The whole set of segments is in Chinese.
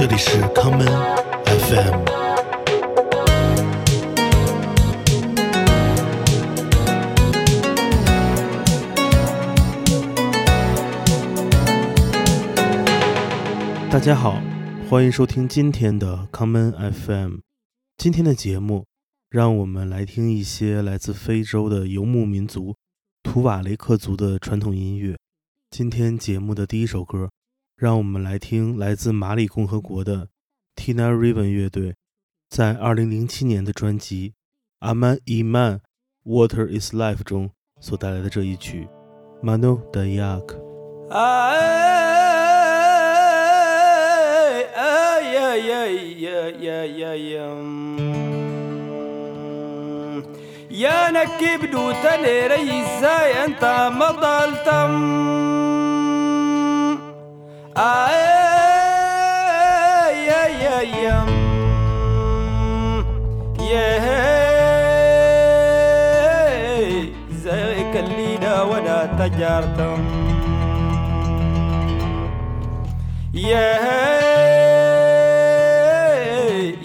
这里是康门 FM。大家好，欢迎收听今天的康门 FM。今天的节目，让我们来听一些来自非洲的游牧民族图瓦雷克族的传统音乐。今天节目的第一首歌，让我们来听来自马里共和国的 Tina Riven 乐队在2007年的专辑《Aman Iman Water Is Life》中所带来的这一曲《Mano Dayak》。يا نكب دوتني ريزاي انت ما ضلتم كلينا ولا تجارتم يا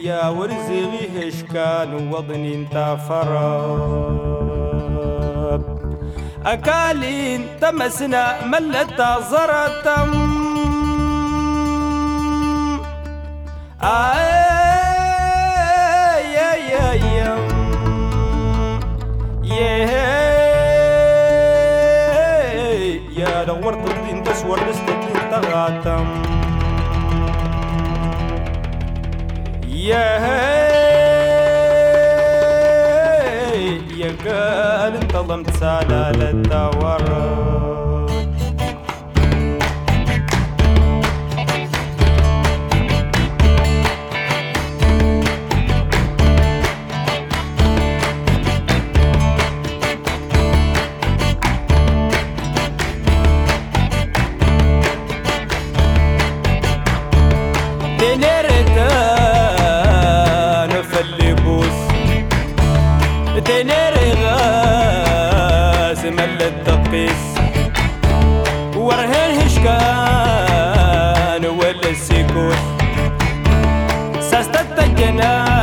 يا ورزغي هشكان وضني انت فرب أكالين تمسنا ملتا زرتم دورت الدين تسور لست الدين تغاتم يا هي يا قال انتظمت سلالة دور تنيري غاز ملت تقيس ورهن هشكان ولا السيكوت ساستتكنا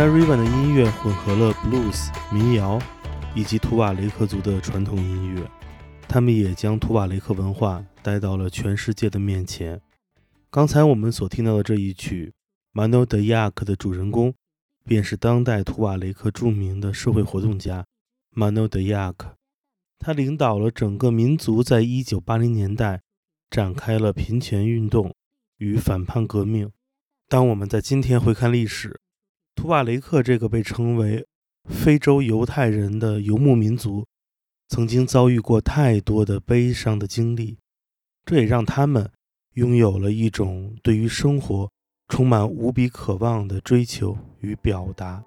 Tina Riven 的音乐混合了 blues 民谣以及图瓦雷克族的传统音乐，他们也将图瓦雷克文化带到了全世界的面前。刚才我们所听到的这一曲《Mano de Yak》的主人公，便是当代图瓦雷克著名的社会活动家 Mano de Yak。他领导了整个民族在一九八零年代展开了平权运动与反叛革命。当我们在今天回看历史，图瓦雷克这个被称为非洲犹太人的游牧民族，曾经遭遇过太多的悲伤的经历，这也让他们拥有了一种对于生活充满无比渴望的追求与表达。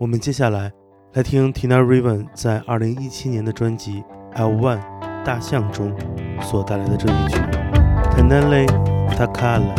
我们接下来来听 Tina Riven 在2017年的专辑《L One》大象中所带来的这一曲《Tenele Takala》。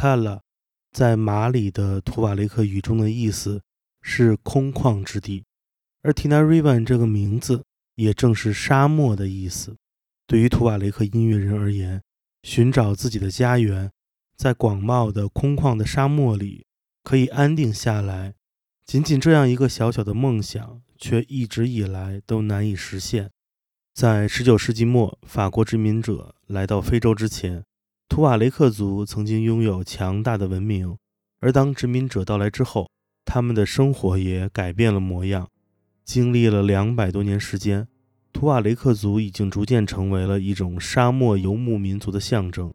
看了在马里的图瓦雷克语中的意思是空旷之地，而 Tinarivan 这个名字也正是沙漠的意思。对于图瓦雷克音乐人而言，寻找自己的家园，在广袤的空旷的沙漠里可以安定下来，仅仅这样一个小小的梦想，却一直以来都难以实现。在19世纪末，法国殖民者来到非洲之前。图瓦雷克族曾经拥有强大的文明，而当殖民者到来之后，他们的生活也改变了模样。经历了两百多年时间，图瓦雷克族已经逐渐成为了一种沙漠游牧民族的象征，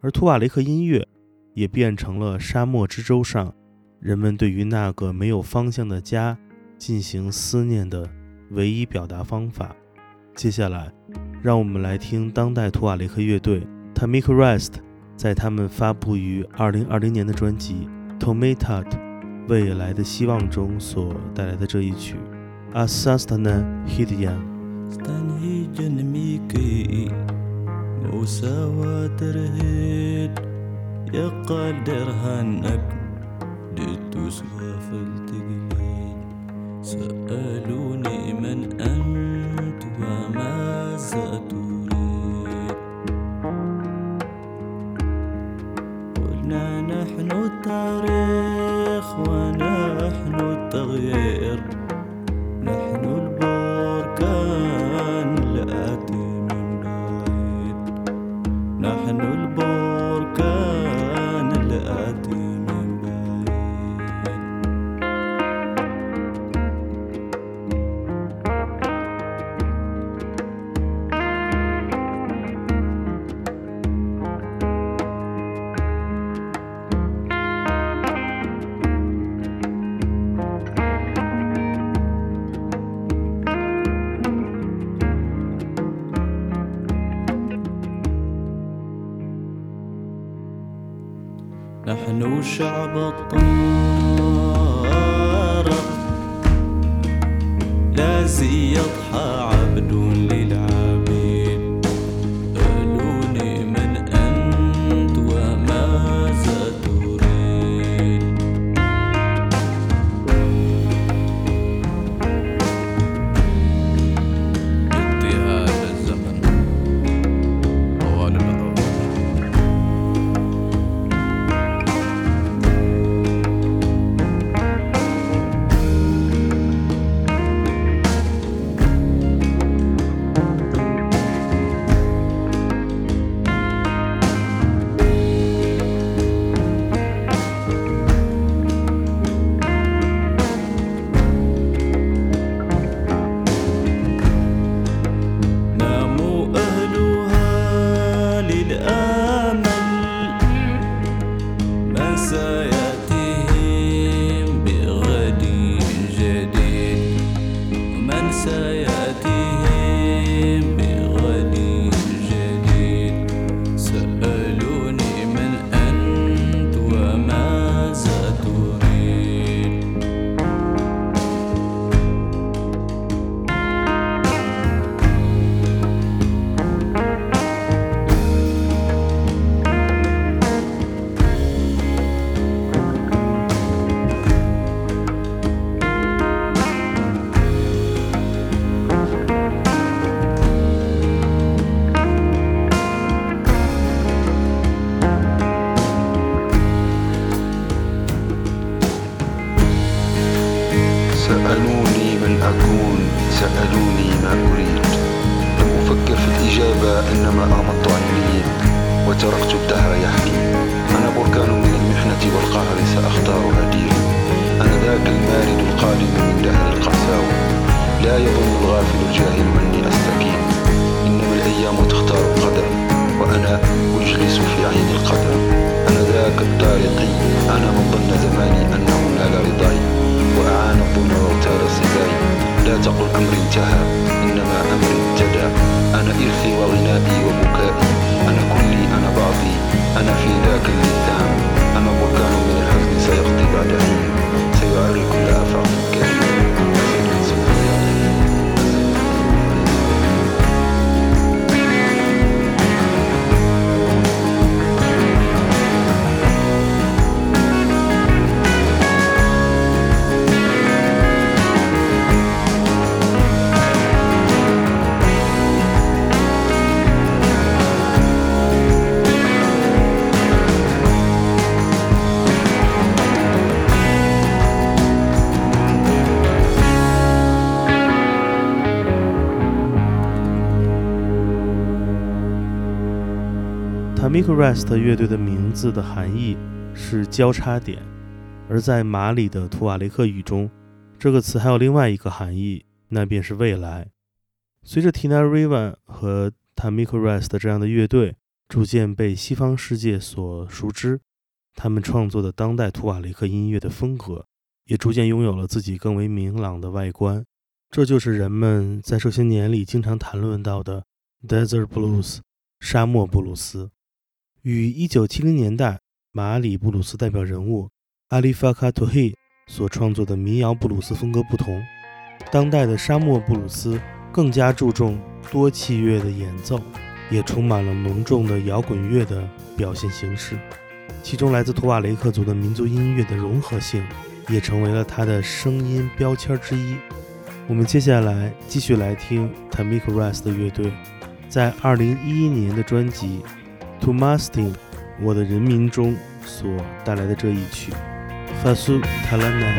而图瓦雷克音乐也变成了沙漠之舟上人们对于那个没有方向的家进行思念的唯一表达方法。接下来，让我们来听当代图瓦雷克乐队。Tamik Rest 在他们发布于2020年的专辑《Tomatat 未来的希望》中所带来的这一曲《Asastana Hidyan》。سألوني من أنت التاريخ ونحن التغيير. puxa. Miko Rest 乐队的名字的含义是交叉点，而在马里的图瓦雷克语中，这个词还有另外一个含义，那便是未来。随着 Tina Rivan 和 Tamik Rest 这样的乐队逐渐被西方世界所熟知，他们创作的当代图瓦雷克音乐的风格也逐渐拥有了自己更为明朗的外观。这就是人们在这些年里经常谈论到的 Desert Blues（ 沙漠布鲁斯）。与1970年代马里布鲁斯代表人物阿里法卡图希所创作的民谣布鲁斯风格不同，当代的沙漠布鲁斯更加注重多器乐的演奏，也充满了浓重的摇滚乐的表现形式。其中来自图瓦雷克族的民族音乐的融合性，也成为了他的声音标签之一。我们接下来继续来听 Tamik Rest 的乐队在2011年的专辑《To Mastin 我的人民》中所带来的这一曲《Fasu Talanat》。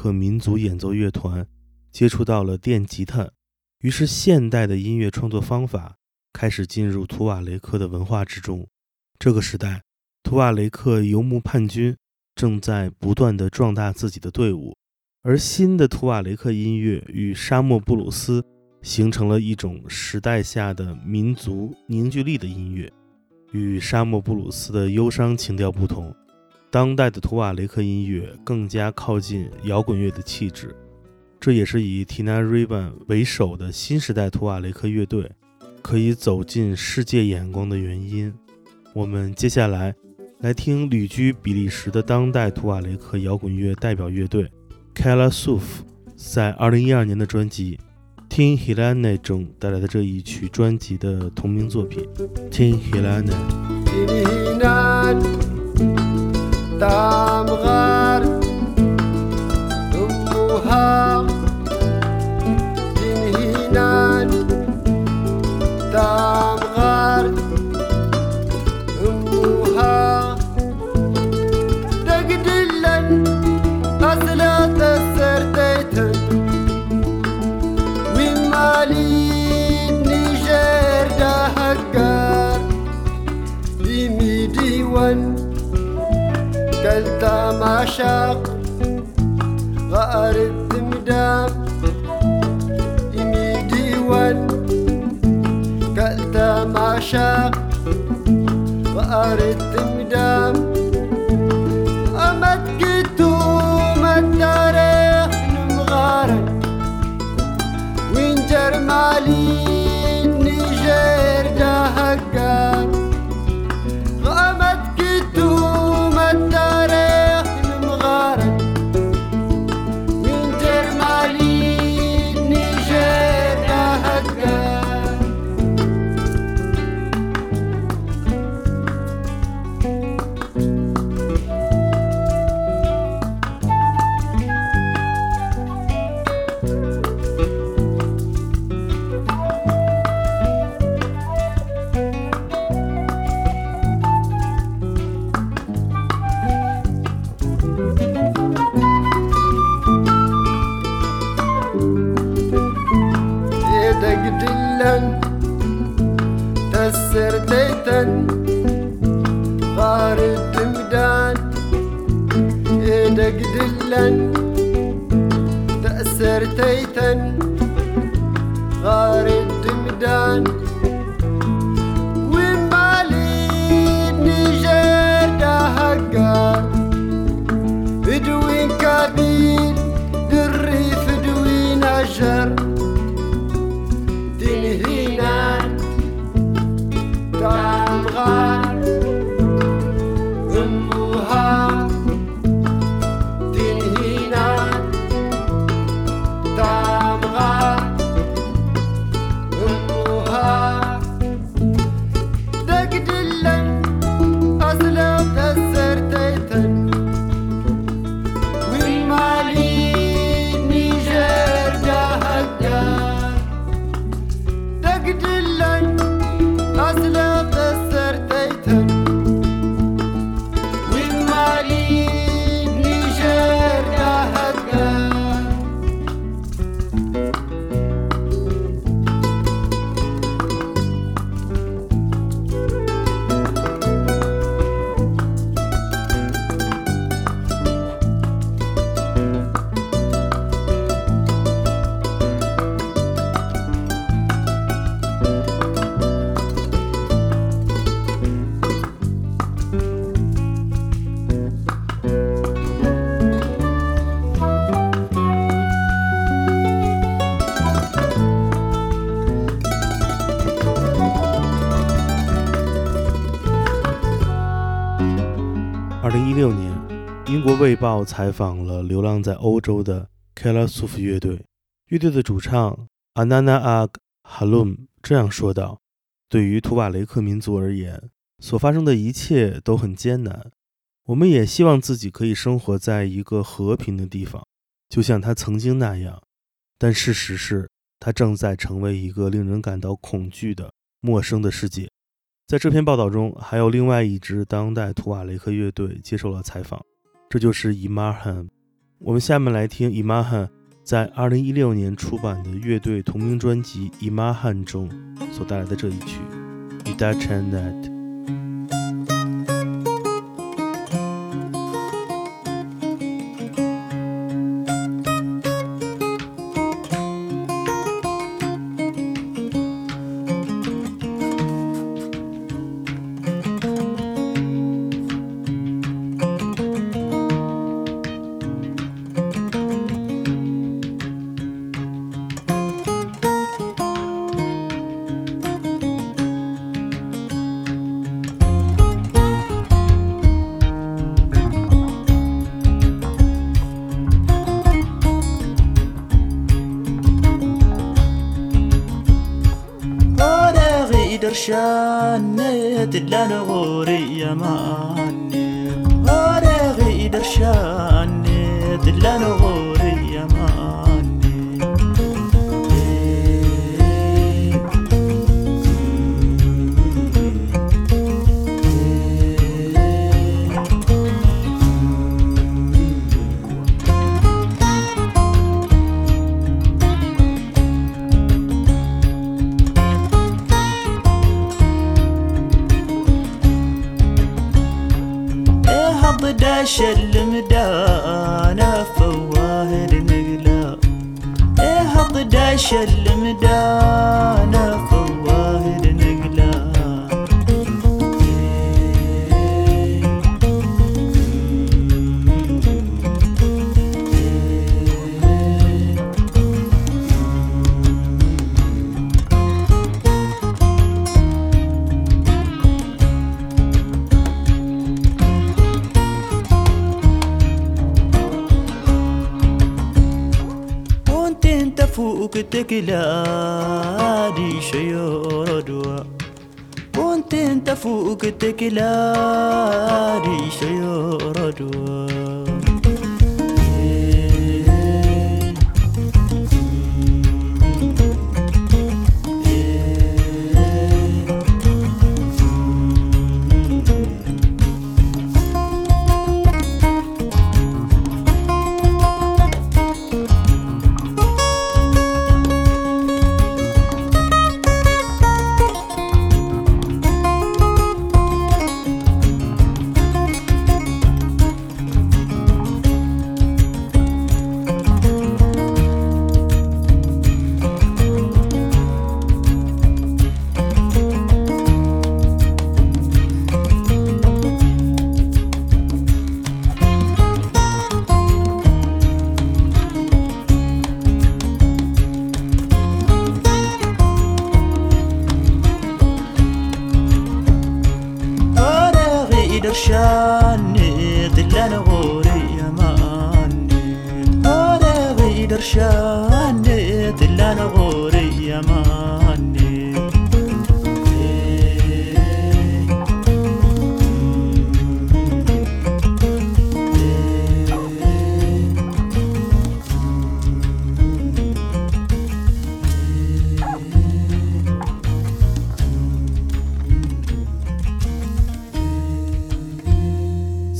克民族演奏乐团接触到了电吉他，于是现代的音乐创作方法开始进入图瓦雷克的文化之中。这个时代，图瓦雷克游牧叛军正在不断地壮大自己的队伍，而新的图瓦雷克音乐与沙漠布鲁斯形成了一种时代下的民族凝聚力的音乐。与沙漠布鲁斯的忧伤情调不同，当代的图瓦雷克音乐更加靠近摇滚乐的气质。这也是以 Tina Rivan 为首的新时代图瓦雷克乐队可以走进世界眼光的原因。我们接下来来听旅居比利时的当代图瓦雷克摇滚乐代表乐队 Kala Suf 在2012年的专辑《听 Helena》中带来的这一曲专辑的同名作品《听 Helena》。قدام غار. أمها تنهينا 卫报》采访了流浪在欧洲的 Kala Suf 乐队，乐队的主唱 Anana Ag Halum 这样说道：“对于图瓦雷克民族而言，所发生的一切都很艰难。我们也希望自己可以生活在一个和平的地方，就像他曾经那样。但事实是，他正在成为一个令人感到恐惧的陌生的世界。在这篇报道中，还有另外一支当代图瓦雷克乐队接受了采访，这就是 Imahan。我们下面来听 Imahan 在二零一六年出版的乐队同名专辑《Imahan》中所带来的这一曲《Ida Chanet》。عشان نذلانو كنت انت فوق تكلاري شيا رجوان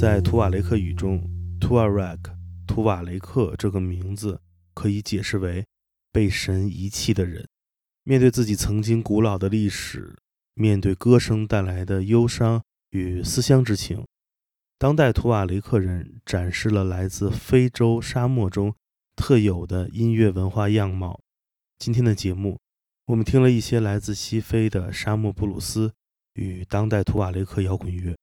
在图瓦雷克语中，“图瓦雷克”图瓦雷克这个名字。可以解释为被神遗弃的人。面对自己曾经古老的历史，面对歌声带来的忧伤与思乡之情，当代图瓦雷克人展示了来自非洲沙漠中特有的音乐文化样貌。今天的节目，我们听了一些来自西非的沙漠布鲁斯与当代图瓦雷克摇滚乐。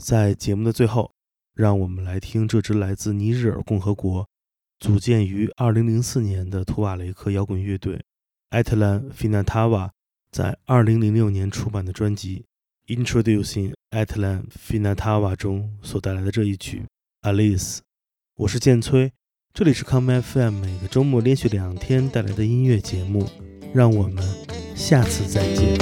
在节目的最后，让我们来听这支来自尼日尔共和国、组建于2004年的图瓦雷克摇滚乐队艾特兰菲纳塔瓦在2006年出版的专辑《Introducing Atlan Finatawa》中所带来的这一曲《Alice》。我是建崔，这里是康 m FM 每个周末连续两天带来的音乐节目，让我们下次再见。